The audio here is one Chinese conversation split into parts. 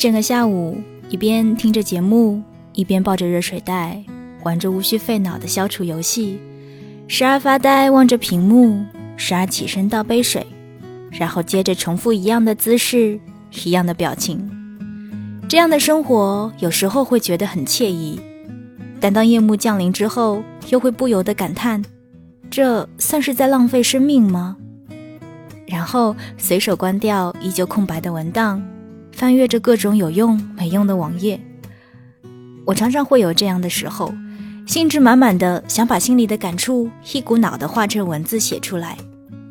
整个下午，一边听着节目，一边抱着热水袋，玩着无需费脑的消除游戏，时而发呆望着屏幕，时而起身倒杯水，然后接着重复一样的姿势，一样的表情。这样的生活有时候会觉得很惬意，但当夜幕降临之后，又会不由得感叹：这算是在浪费生命吗？然后随手关掉依旧空白的文档。翻阅着各种有用没用的网页，我常常会有这样的时候，兴致满满的想把心里的感触一股脑的化成文字写出来，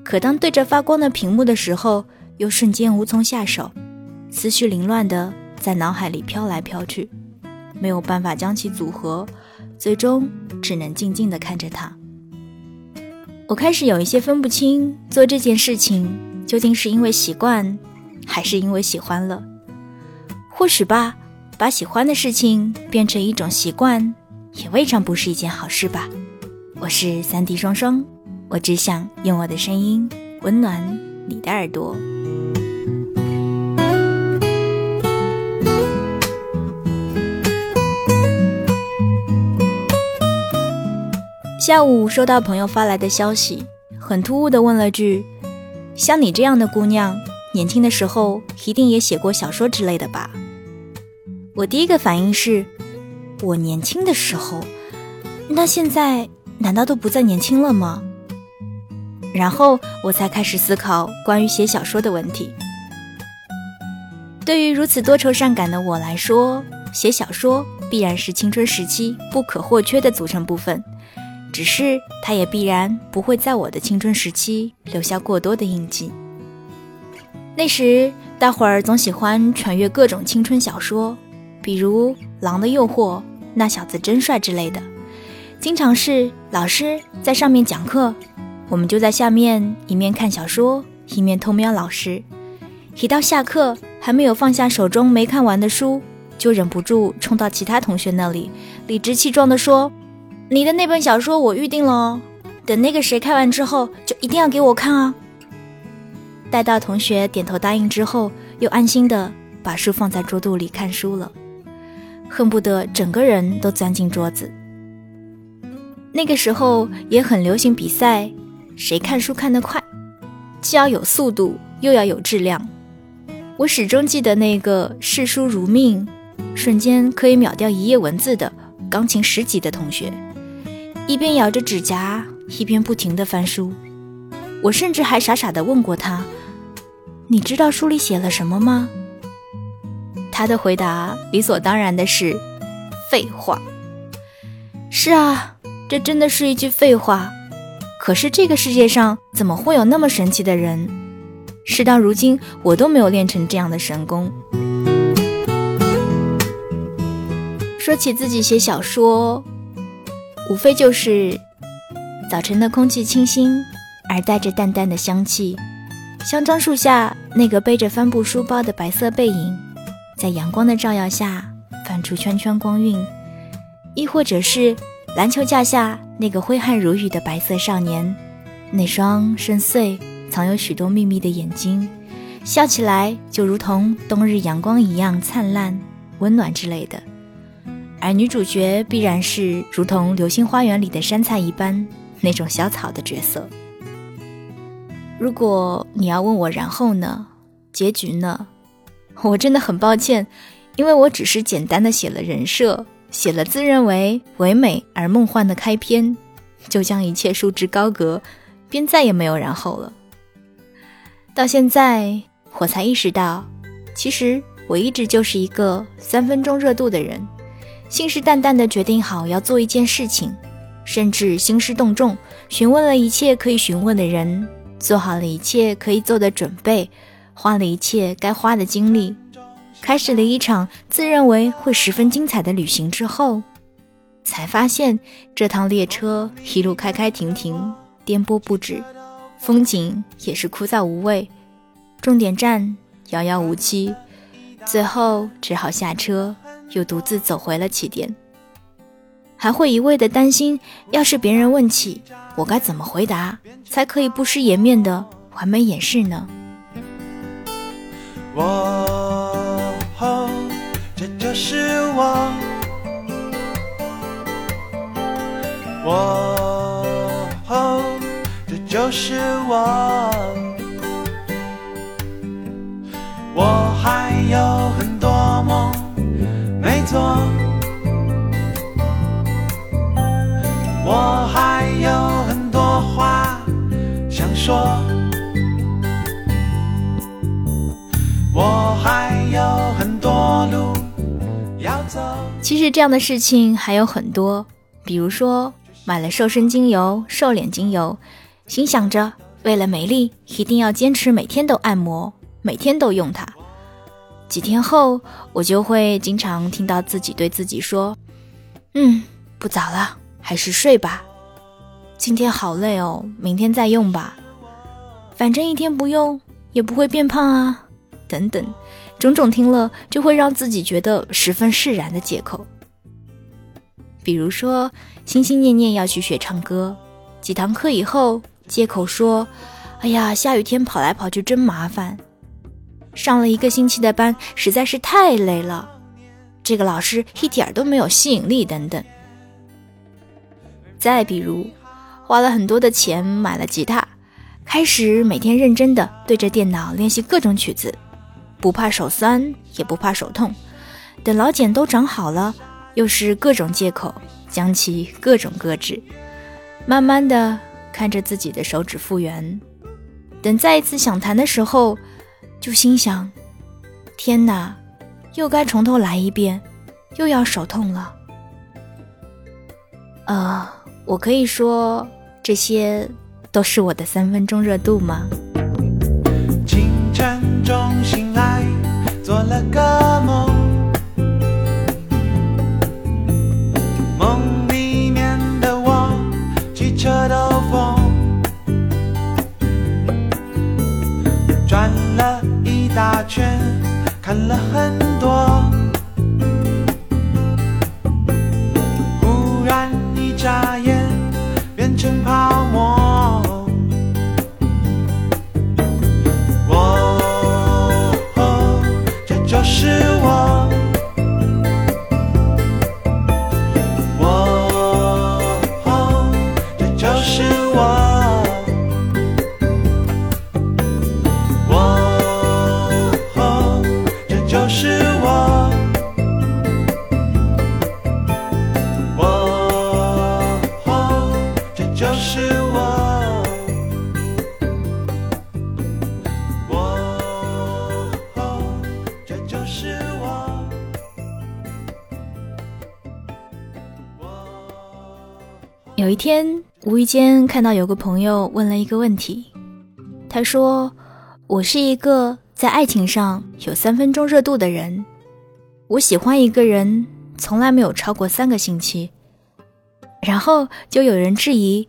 可当对着发光的屏幕的时候，又瞬间无从下手，思绪凌乱的在脑海里飘来飘去，没有办法将其组合，最终只能静静的看着它。我开始有一些分不清做这件事情究竟是因为习惯，还是因为喜欢了。或许吧，把喜欢的事情变成一种习惯，也未尝不是一件好事吧。我是三 D 双双，我只想用我的声音温暖你的耳朵。下午收到朋友发来的消息，很突兀的问了句：“像你这样的姑娘，年轻的时候一定也写过小说之类的吧？”我第一个反应是，我年轻的时候，那现在难道都不再年轻了吗？然后我才开始思考关于写小说的问题。对于如此多愁善感的我来说，写小说必然是青春时期不可或缺的组成部分，只是它也必然不会在我的青春时期留下过多的印记。那时大伙儿总喜欢传阅各种青春小说。比如《狼的诱惑》，那小子真帅之类的，经常是老师在上面讲课，我们就在下面一面看小说，一面偷瞄老师。一到下课，还没有放下手中没看完的书，就忍不住冲到其他同学那里，理直气壮地说：“你的那本小说我预定了哦，等那个谁看完之后，就一定要给我看啊！”待到同学点头答应之后，又安心的把书放在桌肚里看书了。恨不得整个人都钻进桌子。那个时候也很流行比赛，谁看书看得快，既要有速度，又要有质量。我始终记得那个视书如命，瞬间可以秒掉一页文字的钢琴十级的同学，一边咬着指甲，一边不停地翻书。我甚至还傻傻地问过他：“你知道书里写了什么吗？”他的回答理所当然的是：“废话。”是啊，这真的是一句废话。可是这个世界上怎么会有那么神奇的人？事到如今，我都没有练成这样的神功。说起自己写小说，无非就是早晨的空气清新，而带着淡淡的香气；香樟树下那个背着帆布书包的白色背影。在阳光的照耀下，泛出圈圈光晕；亦或者是篮球架下那个挥汗如雨的白色少年，那双深邃、藏有许多秘密的眼睛，笑起来就如同冬日阳光一样灿烂、温暖之类的。而女主角必然是如同《流星花园》里的杉菜一般那种小草的角色。如果你要问我然后呢？结局呢？我真的很抱歉，因为我只是简单的写了人设，写了自认为唯美而梦幻的开篇，就将一切束之高阁，便再也没有然后了。到现在，我才意识到，其实我一直就是一个三分钟热度的人，信誓旦旦的决定好要做一件事情，甚至兴师动众，询问了一切可以询问的人，做好了一切可以做的准备。花了一切该花的精力，开始了一场自认为会十分精彩的旅行之后，才发现这趟列车一路开开停停，颠簸不止，风景也是枯燥无味，终点站遥遥无期，最后只好下车，又独自走回了起点。还会一味的担心，要是别人问起，我该怎么回答，才可以不失颜面的完美掩饰呢？我，这就是我。我，这就是我。我还有很多梦没做。其实这样的事情还有很多，比如说买了瘦身精油、瘦脸精油，心想着为了美丽，一定要坚持每天都按摩，每天都用它。几天后，我就会经常听到自己对自己说：“嗯，不早了。”还是睡吧，今天好累哦，明天再用吧。反正一天不用也不会变胖啊，等等，种种听了就会让自己觉得十分释然的借口。比如说，心心念念要去学唱歌，几堂课以后，借口说：“哎呀，下雨天跑来跑去真麻烦，上了一个星期的班实在是太累了，这个老师一点都没有吸引力，等等。”再比如，花了很多的钱买了吉他，开始每天认真的对着电脑练习各种曲子，不怕手酸，也不怕手痛。等老茧都长好了，又是各种借口将其各种搁置。慢慢的看着自己的手指复原，等再一次想弹的时候，就心想：天哪，又该从头来一遍，又要手痛了。呃。我可以说，这些都是我的三分钟热度吗？做了个梦，梦里面的我骑车兜风，转了一大圈，看了很多。有一天，无意间看到有个朋友问了一个问题，他说：“我是一个在爱情上有三分钟热度的人，我喜欢一个人从来没有超过三个星期。”然后就有人质疑：“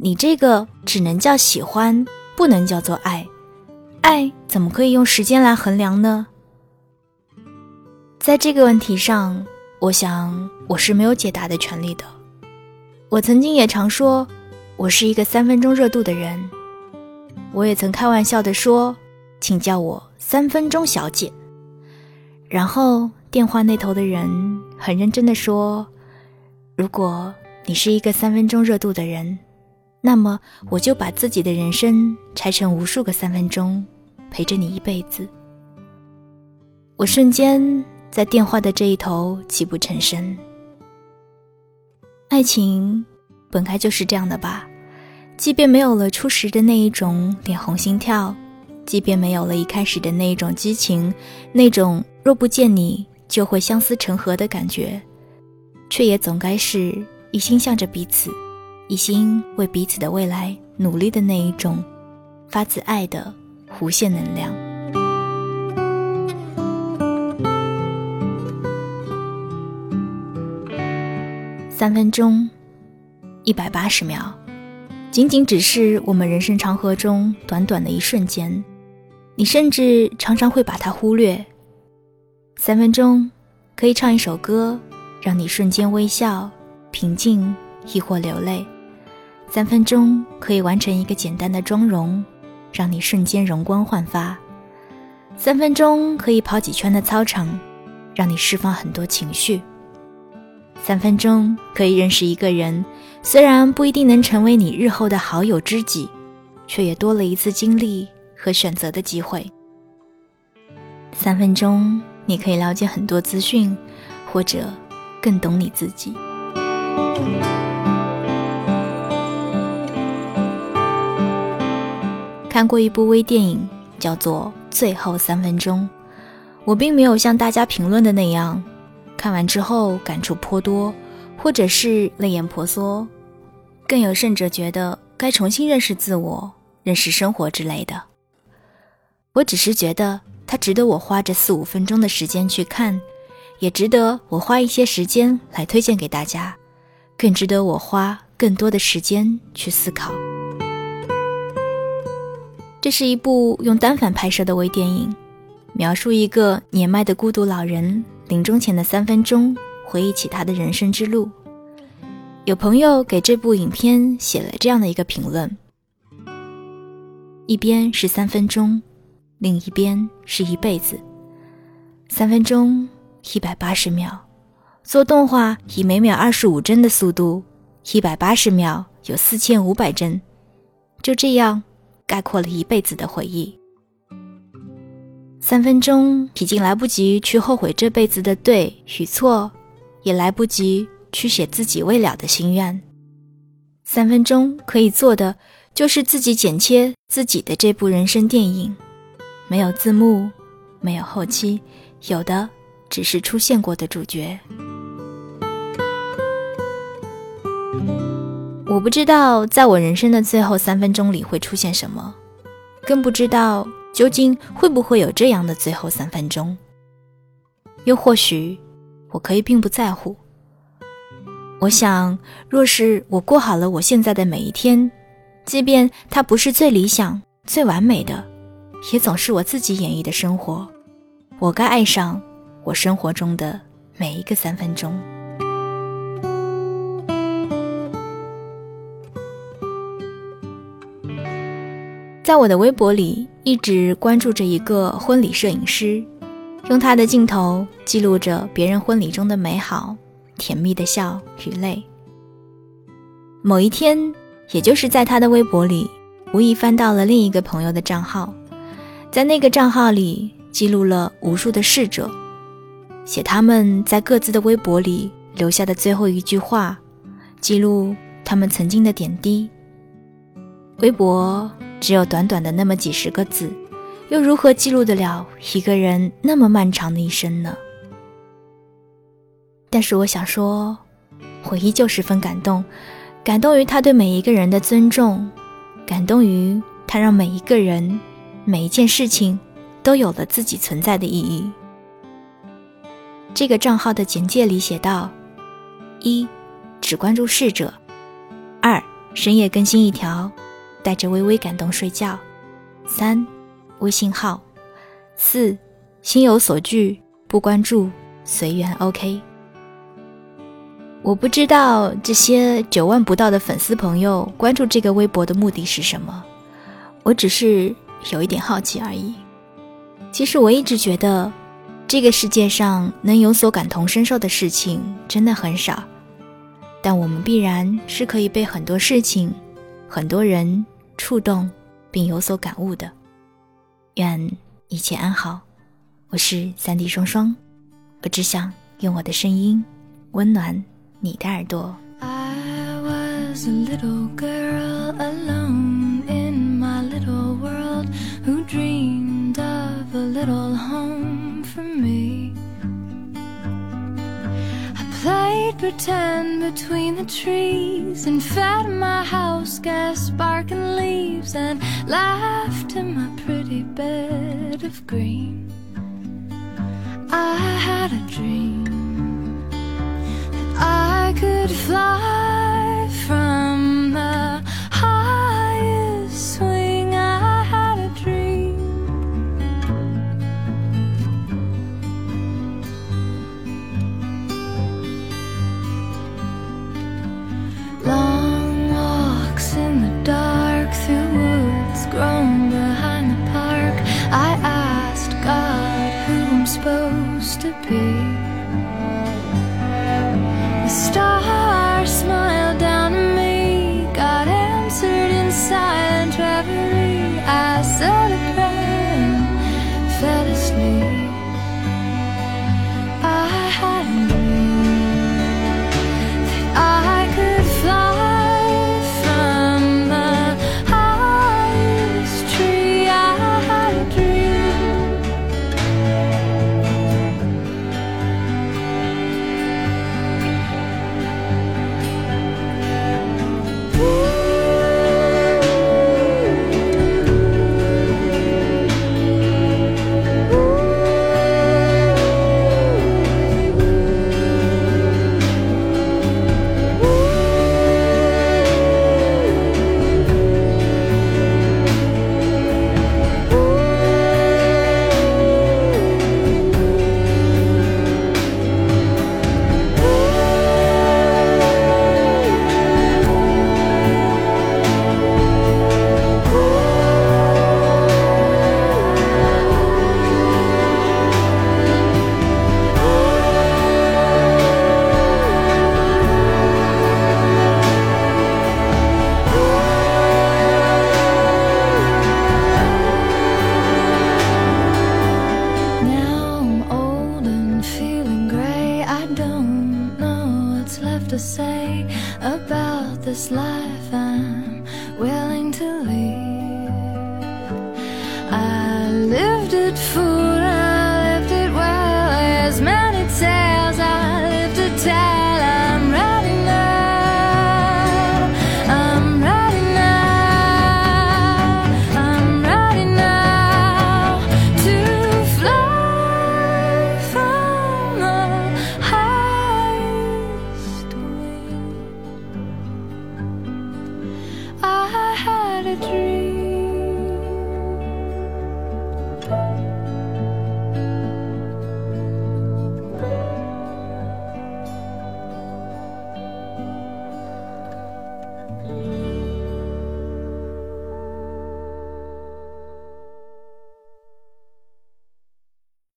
你这个只能叫喜欢，不能叫做爱，爱怎么可以用时间来衡量呢？”在这个问题上，我想我是没有解答的权利的。我曾经也常说，我是一个三分钟热度的人。我也曾开玩笑的说，请叫我三分钟小姐。然后电话那头的人很认真的说，如果你是一个三分钟热度的人，那么我就把自己的人生拆成无数个三分钟，陪着你一辈子。我瞬间在电话的这一头泣不成声。爱情本该就是这样的吧，即便没有了初时的那一种脸红心跳，即便没有了一开始的那一种激情，那种若不见你就会相思成河的感觉，却也总该是一心向着彼此，一心为彼此的未来努力的那一种发自爱的无限能量。三分钟，一百八十秒，仅仅只是我们人生长河中短短的一瞬间，你甚至常常会把它忽略。三分钟可以唱一首歌，让你瞬间微笑、平静，亦或流泪；三分钟可以完成一个简单的妆容，让你瞬间容光焕发；三分钟可以跑几圈的操场，让你释放很多情绪。三分钟可以认识一个人，虽然不一定能成为你日后的好友知己，却也多了一次经历和选择的机会。三分钟，你可以了解很多资讯，或者更懂你自己。看过一部微电影，叫做《最后三分钟》，我并没有像大家评论的那样。看完之后感触颇多，或者是泪眼婆娑，更有甚者觉得该重新认识自我、认识生活之类的。我只是觉得它值得我花这四五分钟的时间去看，也值得我花一些时间来推荐给大家，更值得我花更多的时间去思考。这是一部用单反拍摄的微电影，描述一个年迈的孤独老人。临终前的三分钟，回忆起他的人生之路。有朋友给这部影片写了这样的一个评论：一边是三分钟，另一边是一辈子。三分钟一百八十秒，做动画以每秒二十五帧的速度，一百八十秒有四千五百帧，就这样概括了一辈子的回忆。三分钟已经来不及去后悔这辈子的对与错，也来不及去写自己未了的心愿。三分钟可以做的就是自己剪切自己的这部人生电影，没有字幕，没有后期，有的只是出现过的主角。我不知道在我人生的最后三分钟里会出现什么，更不知道。究竟会不会有这样的最后三分钟？又或许，我可以并不在乎。我想，若是我过好了我现在的每一天，即便它不是最理想、最完美的，也总是我自己演绎的生活。我该爱上我生活中的每一个三分钟。在我的微博里，一直关注着一个婚礼摄影师，用他的镜头记录着别人婚礼中的美好、甜蜜的笑与泪。某一天，也就是在他的微博里，无意翻到了另一个朋友的账号，在那个账号里记录了无数的逝者，写他们在各自的微博里留下的最后一句话，记录他们曾经的点滴。微博。只有短短的那么几十个字，又如何记录得了一个人那么漫长的一生呢？但是我想说，我依旧十分感动，感动于他对每一个人的尊重，感动于他让每一个人、每一件事情都有了自己存在的意义。这个账号的简介里写道：一，只关注逝者；二，深夜更新一条。带着微微感动睡觉。三，微信号。四，心有所惧，不关注，随缘。OK。我不知道这些九万不到的粉丝朋友关注这个微博的目的是什么，我只是有一点好奇而已。其实我一直觉得，这个世界上能有所感同身受的事情真的很少，但我们必然是可以被很多事情、很多人。触动并有所感悟的，愿一切安好。我是三 D 双双，我只想用我的声音温暖你的耳朵。Played pretend between the trees and fed my house gas sparking leaves and laughed in my pretty bed of green. I had a dream that I could fly from the